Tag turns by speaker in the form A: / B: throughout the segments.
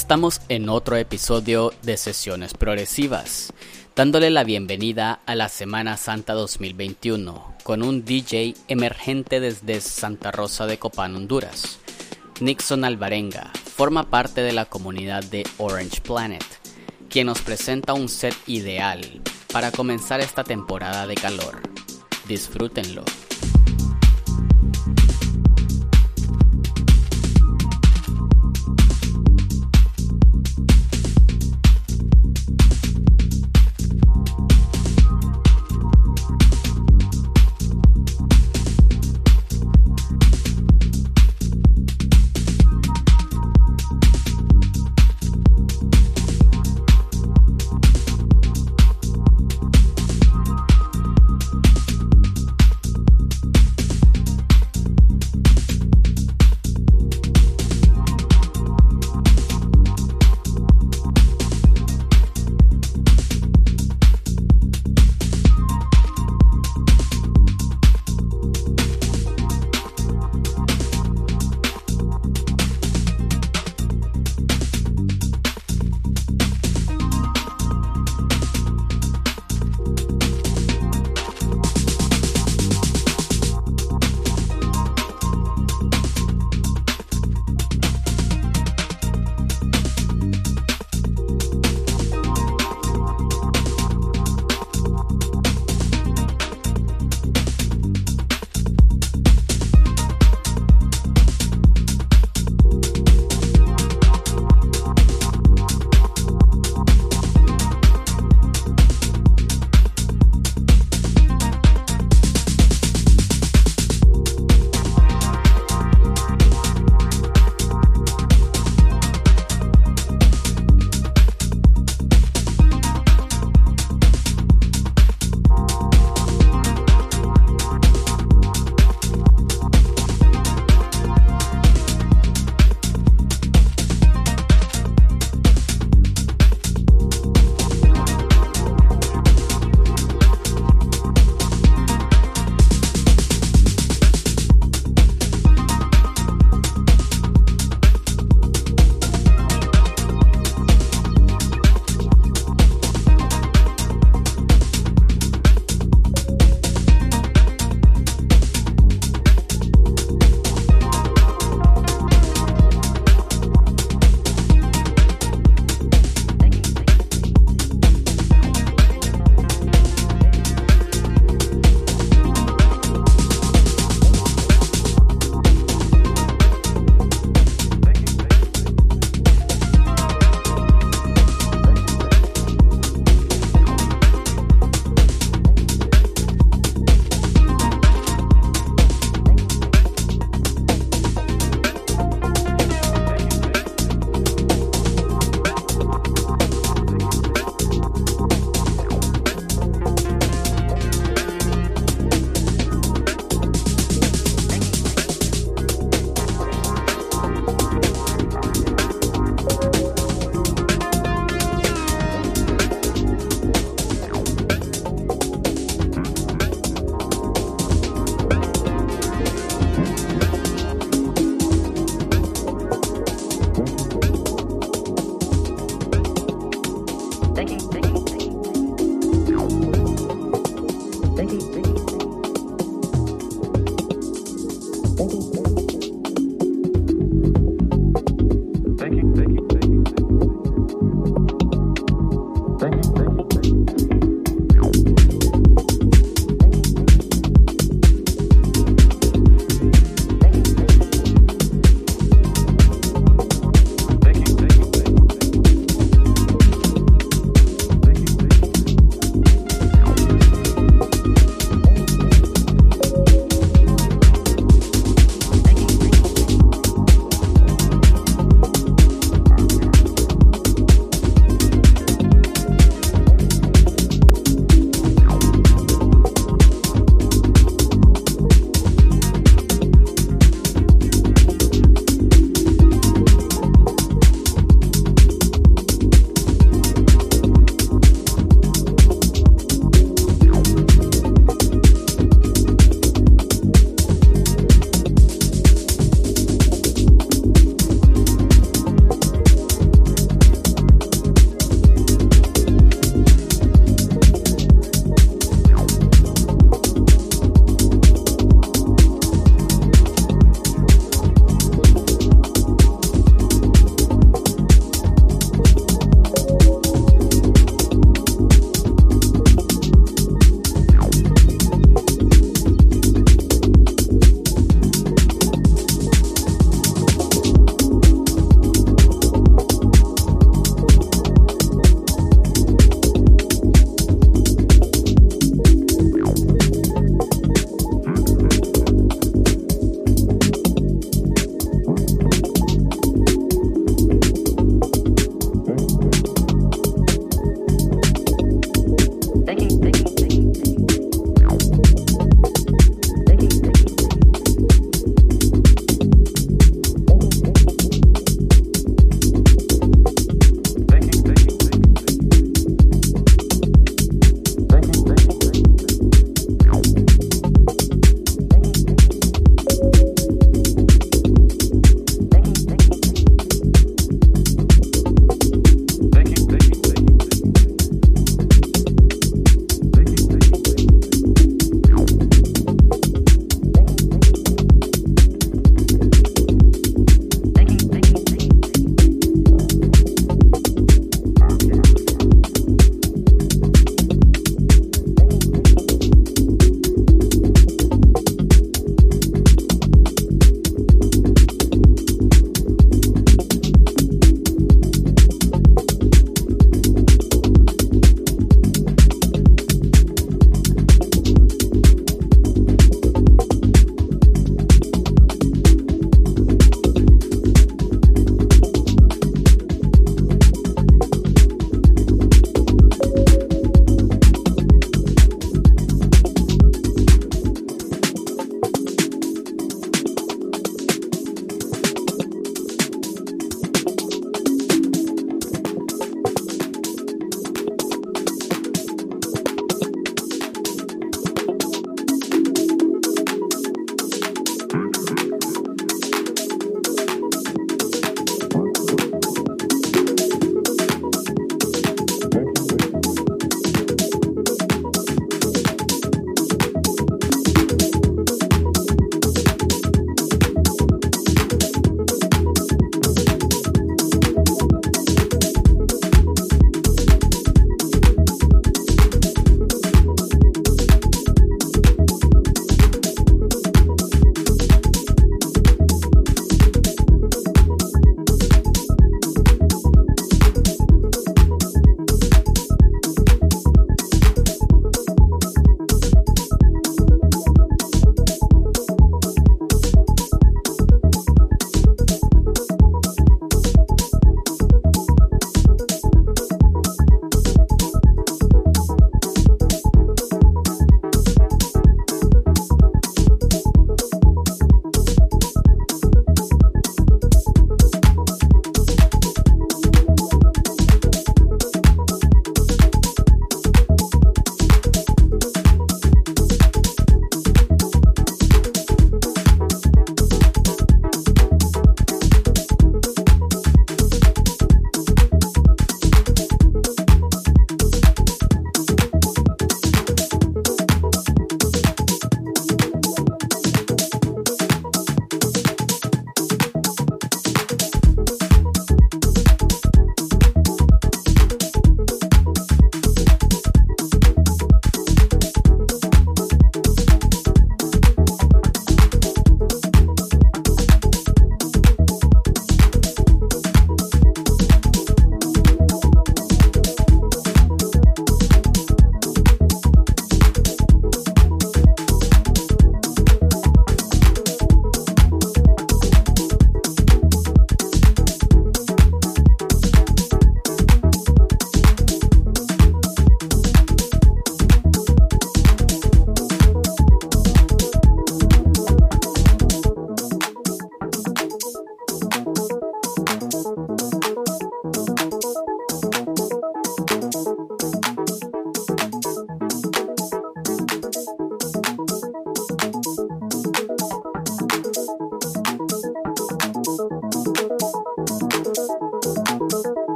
A: Estamos en otro episodio de Sesiones Progresivas, dándole la bienvenida a la Semana Santa 2021 con un DJ emergente desde Santa Rosa de Copán, Honduras. Nixon Alvarenga forma parte de la comunidad de Orange Planet, quien nos presenta un set ideal para comenzar esta temporada de calor. Disfrútenlo.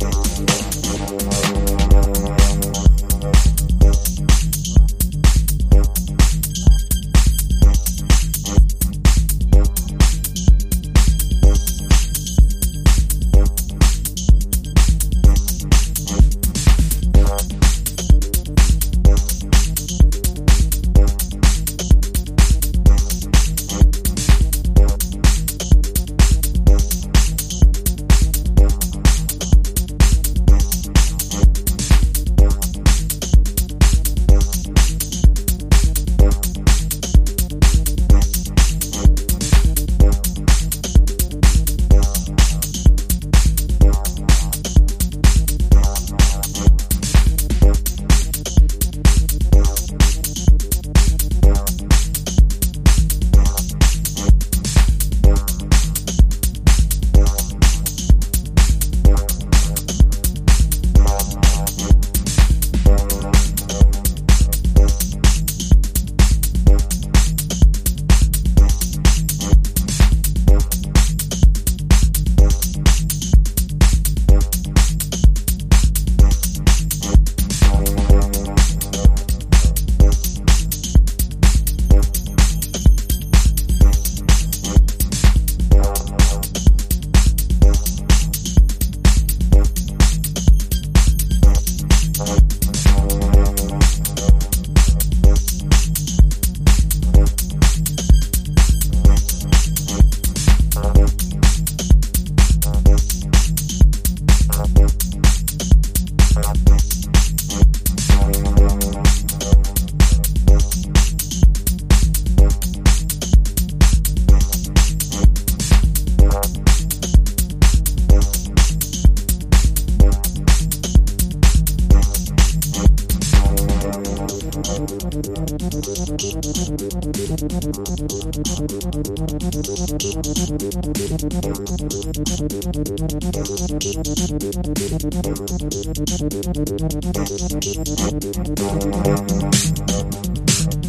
B: Thank you.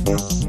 B: Yeah.